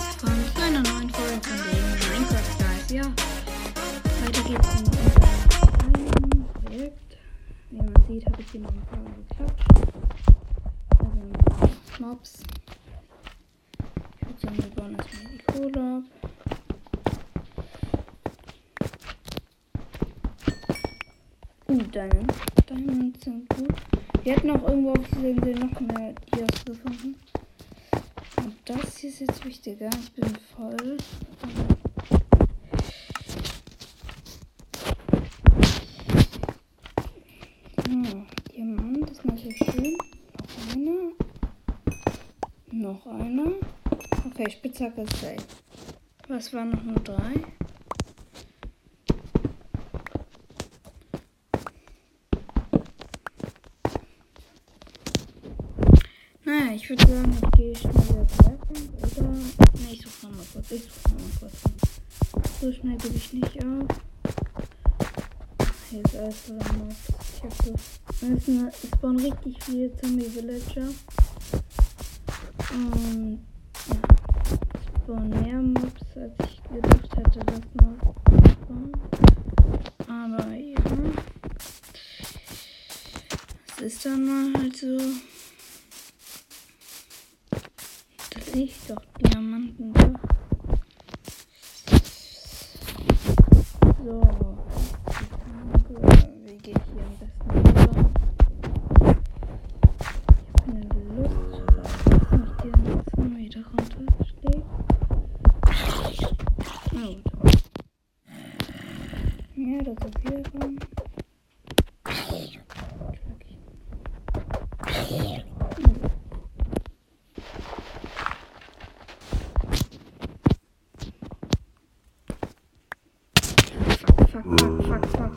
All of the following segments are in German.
von einer neuen Folge von den Minecraft Guys. Ja, weiter geht's in unserem kleinen Projekt. Wie man sieht, habe ich hier noch ein paar geklatscht. Also ein Mobs. Ich würde sagen, wir bauen erstmal die Kohle ab. Uh, Diamonds. Diamonds sind gut. Wir hätten auch irgendwo auf dieser Insel noch mehr Dias gefunden. Und jetzt wichtiger. Ich bin voll. Ja, Diamant ist natürlich schön. Noch einer. Noch einer. Okay, Spitzhacke ist safe. Was waren noch nur drei? Voller Mobs. Ich hab so. Es, spawnen richtig viele Zombie-Villager. Und. Ja. Es spawnen mehr Mobs, als ich gedacht hätte, dass noch spawnen. Aber ja. Es ist dann mal halt so. Das sehe ich doch, Diamanten. Na. Ja, das ist wieder ran. Fuck, fuck, fuck, fuck.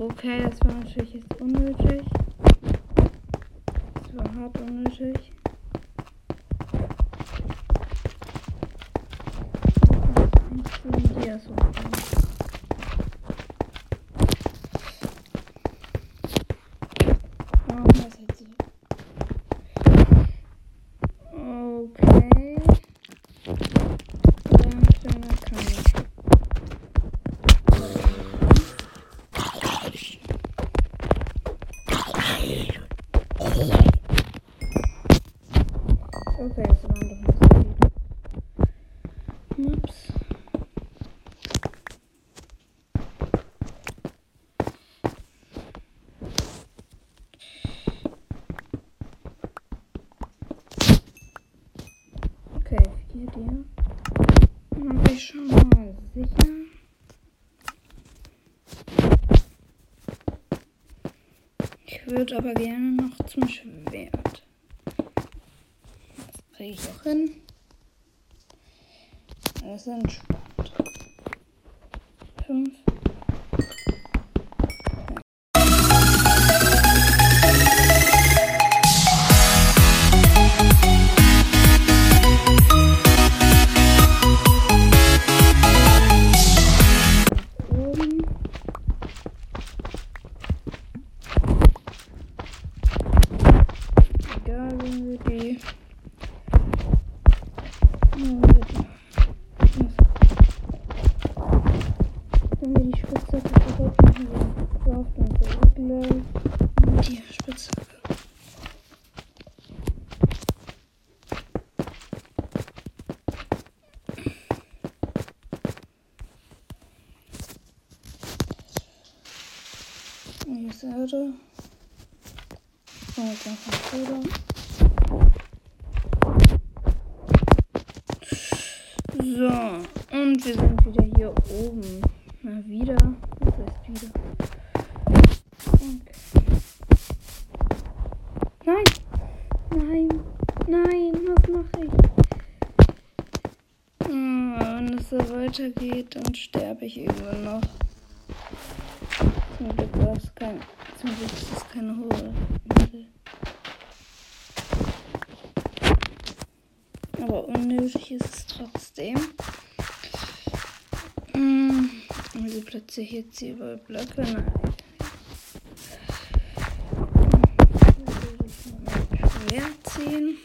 Okay, das war natürlich jetzt unnötig. Das war hart unnötig. Eins zu den Dias hochbringen. Warum das jetzt so? Okay. Dann kleiner kann ich. Okay, das waren doch nicht so viele. Ups. Okay, vier dir. Dann bin ich schon mal sicher. Ich würde aber gerne noch zum Schwert. Das kriege ich auch hin. Das ist entspannt. Fünf. Einfach Bruder. So, und wir sind wieder hier oben. Mal wieder. Was heißt wieder? Okay. Nein! Nein! Nein! Was mache ich? Ah, Wenn es so weitergeht, dann sterbe ich irgendwann noch. Zum Glück Wieso platziere ich jetzt hier überall Blöcke? Nein. Äh, Schwert ziehen.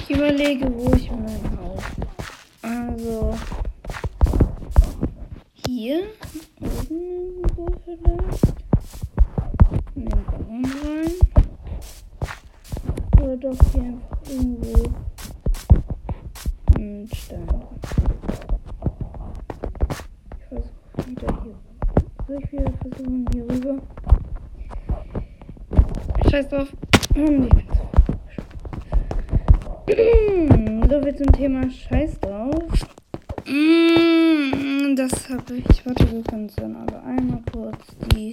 Ich überlege, wo ich meinen einen Stein. Ich versuche wieder hier. Soll ich wieder versuchen hier rüber? Scheiß drauf. Hm, ich bin so viel zum Thema Scheiß drauf. Das habe ich. Warte, wir können es dann aber einmal kurz die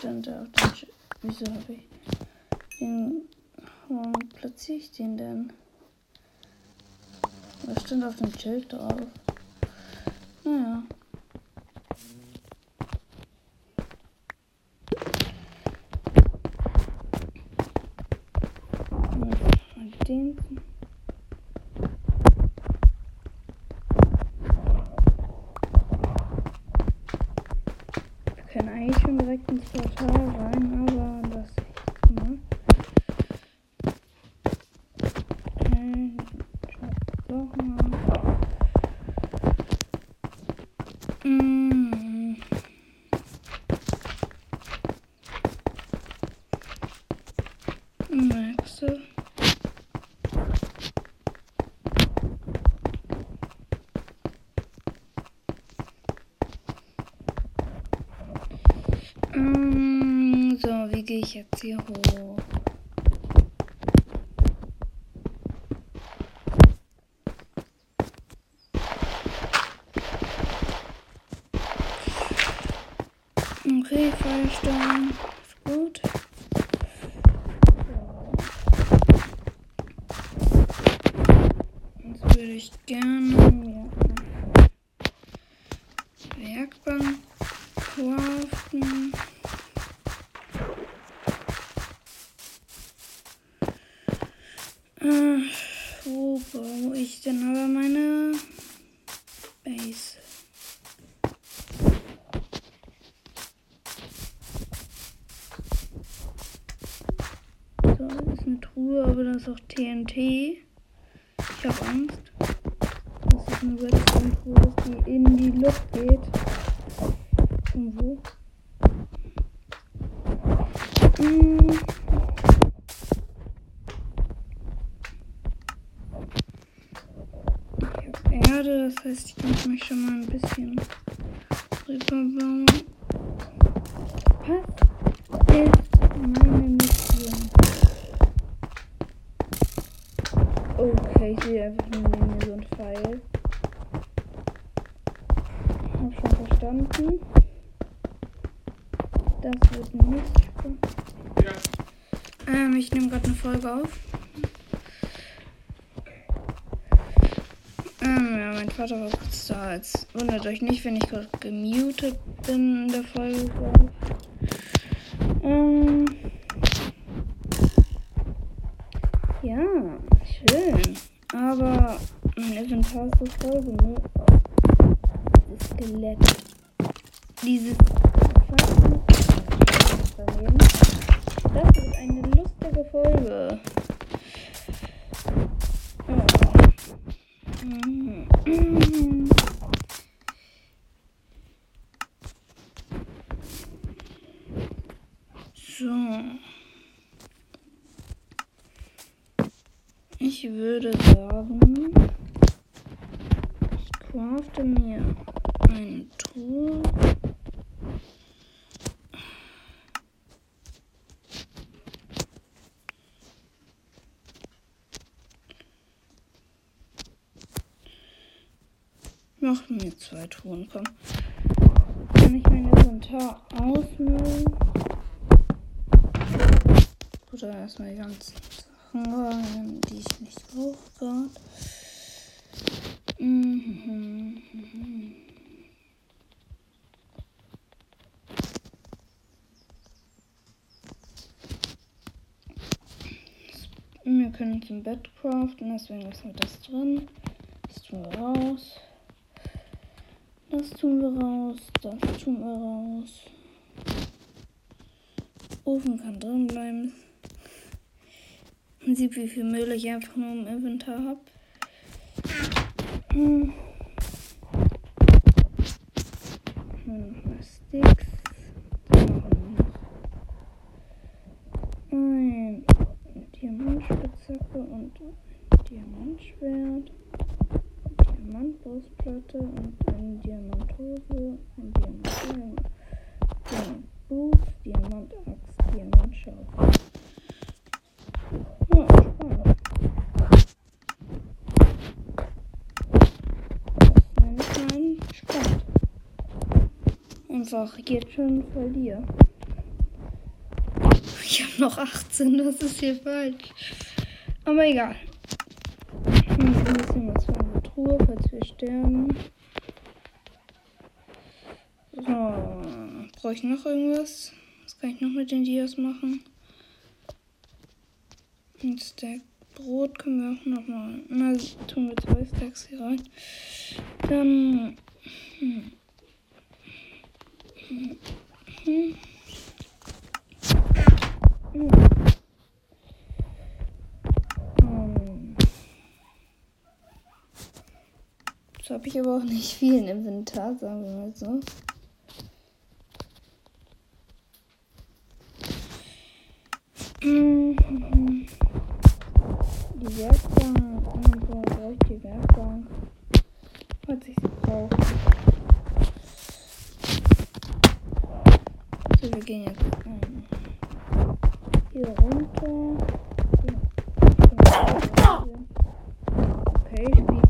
stand da Wieso habe ich den. Warum platziere ich den denn? Was stand auf dem Schild drauf? Naja. Den. Wir können eigentlich schon direkt ins Portal rein, aber das echt mal. Okay, doch mal. Mm. Nächste. Mm, So, wie gehe ich jetzt hier hoch? Okay, Feuerstein. Ist gut. Jetzt würde ich gerne mir eine Werkbank craften. Äh, wo baue ich denn aber meine Base? So, das ist Truhe, aber da ist auch TNT. Ich habe Angst, dass es eine Redstone-Truhe ist, die in die Luft geht. Und wo? Mm. Ich habe Erde, das heißt, ich muss mich schon mal ein bisschen rüberbauen. Was ist Okay, ich sehe einfach nur so ein Pfeil. Hab schon verstanden. Das wird nicht. Ähm, ich nehme gerade eine Folge auf. Ähm, ja, mein Vater war kurz da. Jetzt wundert euch nicht, wenn ich gerade gemutet bin in der Folge. ich. Ähm. Ja, schön. Aber mein Ist voll genug. Dieses Skelett. Dieses. Das wird eine lustige Folge. Mhm. So. Ich würde sagen, crafte mir eine Truhe. Noch mir zwei Truhen, komm. Kann ich mein Inventar ausmüllen? Dann erstmal die ganzen Sachen rein, die ich nicht brauche gerade. Mhm. mhm. Können zum Bett craften, deswegen lassen wir das drin. Das tun wir raus. Das tun wir raus. Das tun wir raus. Ofen kann drin bleiben. Man sieht, wie viel Müll ich einfach nur im Inventar habe. Hm. Noch mal Sticks. Ein Diamantspitzhacke und Diamantschwert. Diamantbrustplatte und eine Diamanthose, ein Diamanthelm, Diamantboots, Diamantaxt, Diamantschaufel. Ja, spannend. Das nenne ich mal spannend. Einfach jetzt schon verliere. Ich habe noch 18, das ist hier falsch. Aber egal. Hm, ein bisschen was von der Truhe, falls wir sterben. So, brauche ich noch irgendwas? Was kann ich noch mit den Dias machen? Ein Stack Brot können wir auch noch mal. Na, tun wir zwei Stacks hier rein. Dann. Hm. Hm. Hm. hm. So habe ich aber auch nicht viel im Inventar, sagen wir mal so. Die Werkbank, irgendwo brauche ich die Werkbank, falls ich sie brauche. So, wir gehen jetzt ähm, hier runter. Okay, Speed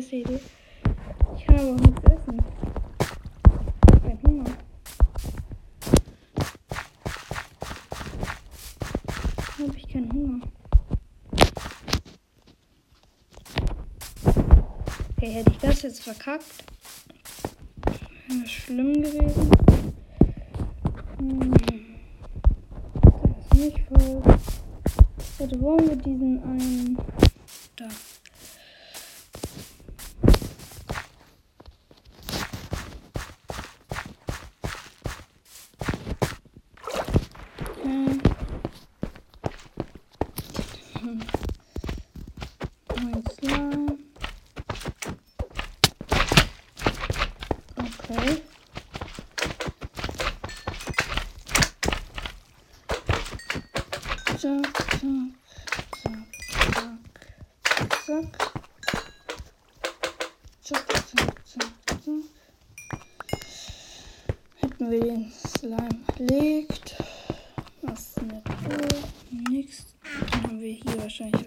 beste Idee. Ich kann aber auch nichts essen. Ich keinen Hunger. Habe ich keinen Hunger. Okay, hätte ich das jetzt verkackt, wäre schlimm gewesen. Hm. Wollen wir diesen einen da? Den Slime legt. Was ist mit so? Nix. Dann haben wir hier wahrscheinlich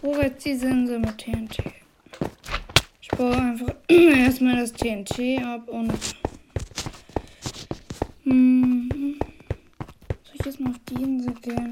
Wo jetzt die Sense mit TNT? baue einfach erstmal das TNT ab und. Hm, soll ich jetzt mal auf die Insel gehen?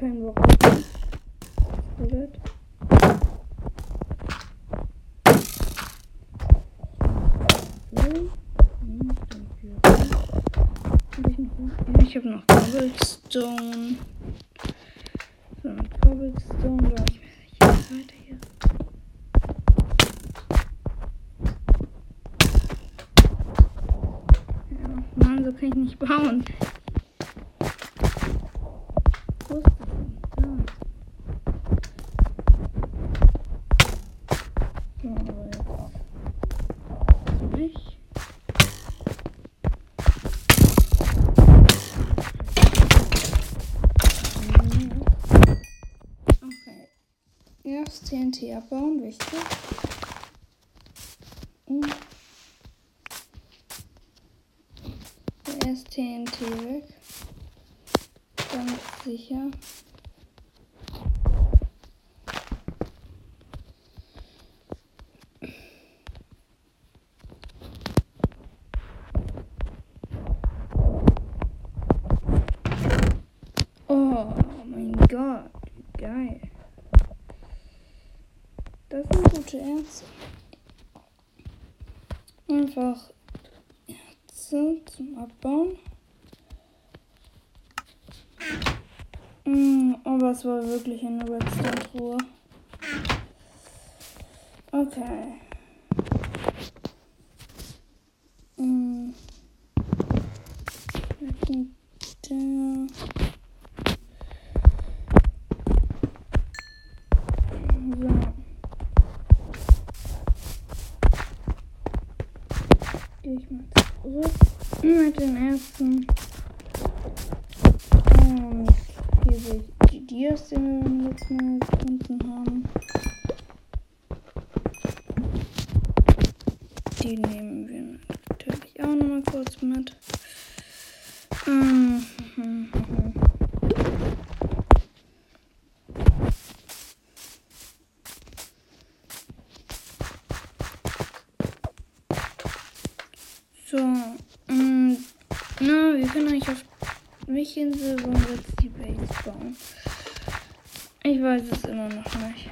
Kein Warum. Oder? Ich habe noch Cobblestone. So, mit Cobblestone baue ich mir weiter hier. Ja, Mann, so kann ich nicht bauen. TNT abbauen, wichtig. Weg. Ganz sicher. Oh mein Gott, geil. Das sind gute Erze. Einfach Erze zum Abbauen. Aber es war wirklich eine Redstone-Truhe. Okay. Mm. Der. gehe ich mal zurück mit den ersten. Und hier sehe ich die Dias, die wir beim letzten Mal gefunden haben. Die nehmen wir natürlich auch nochmal kurz mit. Mhm. So, ähm, na, wir können eigentlich auf welche Insel wollen wir jetzt die Base bauen? Ich weiß es immer noch nicht.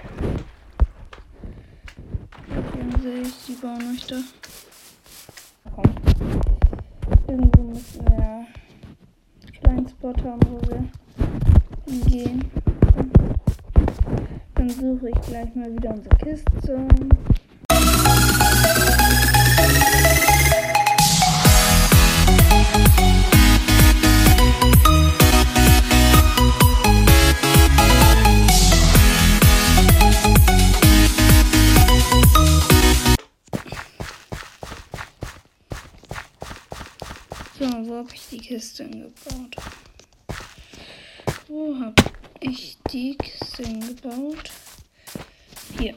Welche Insel ich die bauen möchte. Komm. Irgendwo müssen wir einen kleinen Spot haben, wo wir hingehen. Dann suche ich gleich mal wieder unsere Kiste. Die Kiste gebaut? Wo habe ich die Kiste gebaut? Hier.